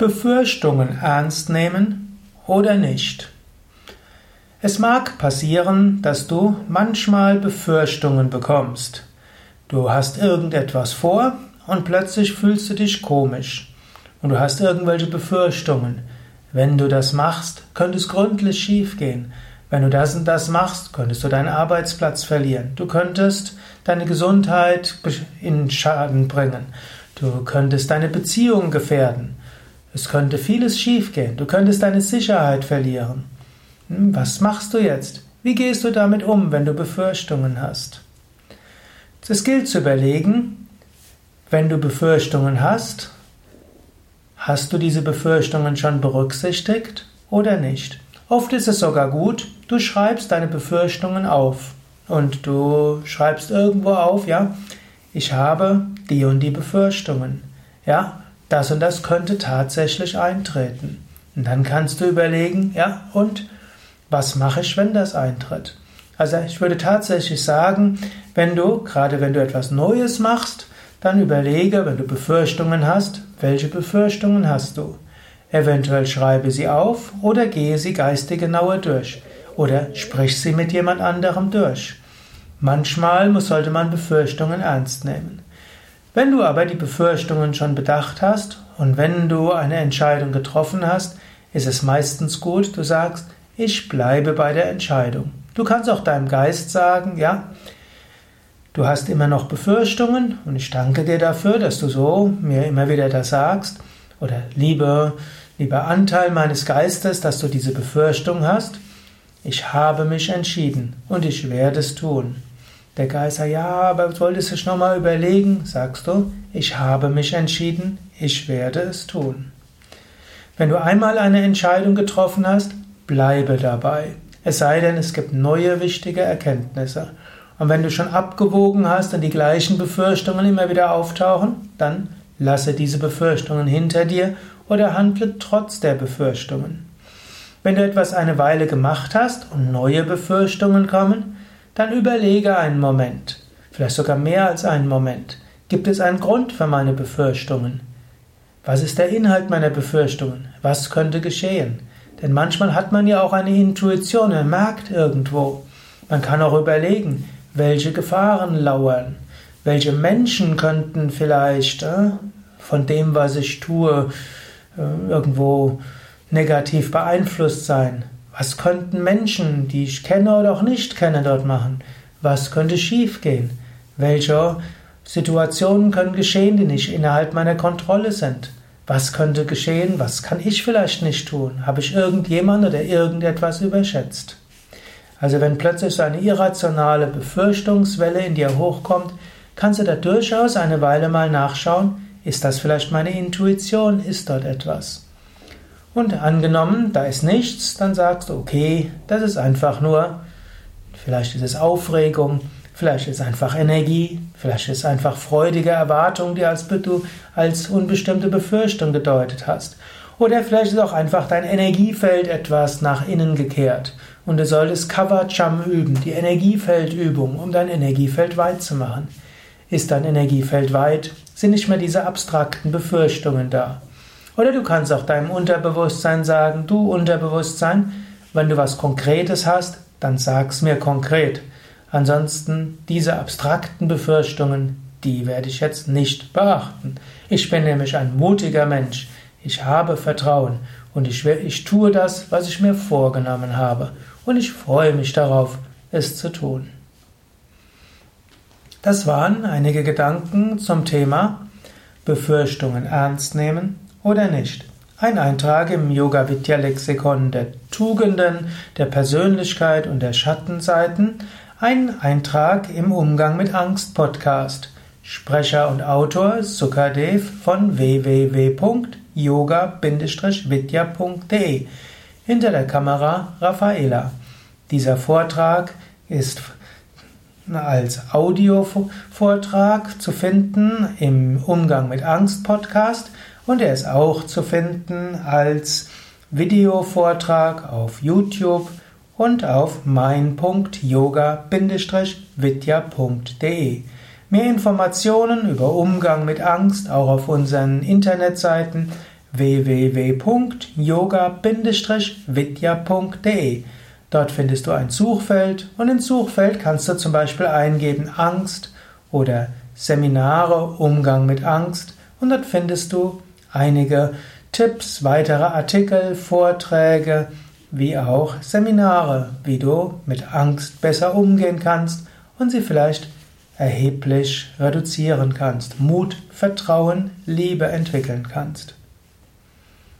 Befürchtungen ernst nehmen oder nicht. Es mag passieren, dass du manchmal Befürchtungen bekommst. Du hast irgendetwas vor und plötzlich fühlst du dich komisch. Und du hast irgendwelche Befürchtungen. Wenn du das machst, könnte es gründlich schiefgehen. Wenn du das und das machst, könntest du deinen Arbeitsplatz verlieren. Du könntest deine Gesundheit in Schaden bringen. Du könntest deine Beziehung gefährden. Es könnte vieles schiefgehen. Du könntest deine Sicherheit verlieren. Hm, was machst du jetzt? Wie gehst du damit um, wenn du Befürchtungen hast? Es gilt zu überlegen, wenn du Befürchtungen hast, hast du diese Befürchtungen schon berücksichtigt oder nicht? Oft ist es sogar gut, du schreibst deine Befürchtungen auf und du schreibst irgendwo auf, ja, ich habe die und die Befürchtungen. Ja, das und das könnte tatsächlich eintreten. Und dann kannst du überlegen, ja, und was mache ich, wenn das eintritt? Also ich würde tatsächlich sagen, wenn du, gerade wenn du etwas Neues machst, dann überlege, wenn du Befürchtungen hast, welche Befürchtungen hast du? Eventuell schreibe sie auf oder gehe sie geistig genauer durch oder sprich sie mit jemand anderem durch. Manchmal sollte man Befürchtungen ernst nehmen. Wenn du aber die Befürchtungen schon bedacht hast und wenn du eine Entscheidung getroffen hast, ist es meistens gut, du sagst, ich bleibe bei der Entscheidung. Du kannst auch deinem Geist sagen, ja, du hast immer noch Befürchtungen und ich danke dir dafür, dass du so mir immer wieder das sagst. Oder liebe, lieber Anteil meines Geistes, dass du diese Befürchtung hast. Ich habe mich entschieden und ich werde es tun. Der Geist sagt, ja, aber solltest du dich nochmal überlegen, sagst du, ich habe mich entschieden, ich werde es tun. Wenn du einmal eine Entscheidung getroffen hast, bleibe dabei. Es sei denn, es gibt neue wichtige Erkenntnisse. Und wenn du schon abgewogen hast und die gleichen Befürchtungen immer wieder auftauchen, dann lasse diese Befürchtungen hinter dir oder handle trotz der Befürchtungen. Wenn du etwas eine Weile gemacht hast und neue Befürchtungen kommen, dann überlege einen Moment, vielleicht sogar mehr als einen Moment. Gibt es einen Grund für meine Befürchtungen? Was ist der Inhalt meiner Befürchtungen? Was könnte geschehen? Denn manchmal hat man ja auch eine Intuition, man merkt irgendwo. Man kann auch überlegen, welche Gefahren lauern, welche Menschen könnten vielleicht äh, von dem, was ich tue, äh, irgendwo negativ beeinflusst sein. Was könnten Menschen, die ich kenne oder auch nicht kenne, dort machen? Was könnte schiefgehen? Welche Situationen können geschehen, die nicht innerhalb meiner Kontrolle sind? Was könnte geschehen? Was kann ich vielleicht nicht tun? Habe ich irgendjemand oder irgendetwas überschätzt? Also wenn plötzlich so eine irrationale Befürchtungswelle in dir hochkommt, kannst du da durchaus eine Weile mal nachschauen, ist das vielleicht meine Intuition? Ist dort etwas? Und angenommen, da ist nichts, dann sagst du, okay, das ist einfach nur, vielleicht ist es Aufregung, vielleicht ist es einfach Energie, vielleicht ist es einfach freudige Erwartung, die als, du als unbestimmte Befürchtung gedeutet hast. Oder vielleicht ist auch einfach dein Energiefeld etwas nach innen gekehrt und du solltest Kavacham üben, die Energiefeldübung, um dein Energiefeld weit zu machen. Ist dein Energiefeld weit, sind nicht mehr diese abstrakten Befürchtungen da. Oder du kannst auch deinem Unterbewusstsein sagen, du Unterbewusstsein, wenn du was Konkretes hast, dann sag's mir konkret. Ansonsten diese abstrakten Befürchtungen, die werde ich jetzt nicht beachten. Ich bin nämlich ein mutiger Mensch. Ich habe Vertrauen und ich, ich tue das, was ich mir vorgenommen habe. Und ich freue mich darauf, es zu tun. Das waren einige Gedanken zum Thema Befürchtungen ernst nehmen oder nicht. Ein Eintrag im Yoga Vidya Lexikon der Tugenden, der Persönlichkeit und der Schattenseiten. Ein Eintrag im Umgang mit Angst Podcast. Sprecher und Autor Sukadev von www.yoga-vidya.de. Hinter der Kamera Raffaela. Dieser Vortrag ist als Audiovortrag zu finden im Umgang mit Angst Podcast und er ist auch zu finden als Videovortrag auf YouTube und auf mein.yoga-vidya.de. Mehr Informationen über Umgang mit Angst auch auf unseren Internetseiten www.yoga-vidya.de. Dort findest du ein Suchfeld und im Suchfeld kannst du zum Beispiel eingeben Angst oder Seminare Umgang mit Angst und dort findest du einige Tipps, weitere Artikel, Vorträge, wie auch Seminare, wie du mit Angst besser umgehen kannst und sie vielleicht erheblich reduzieren kannst, Mut, Vertrauen, Liebe entwickeln kannst.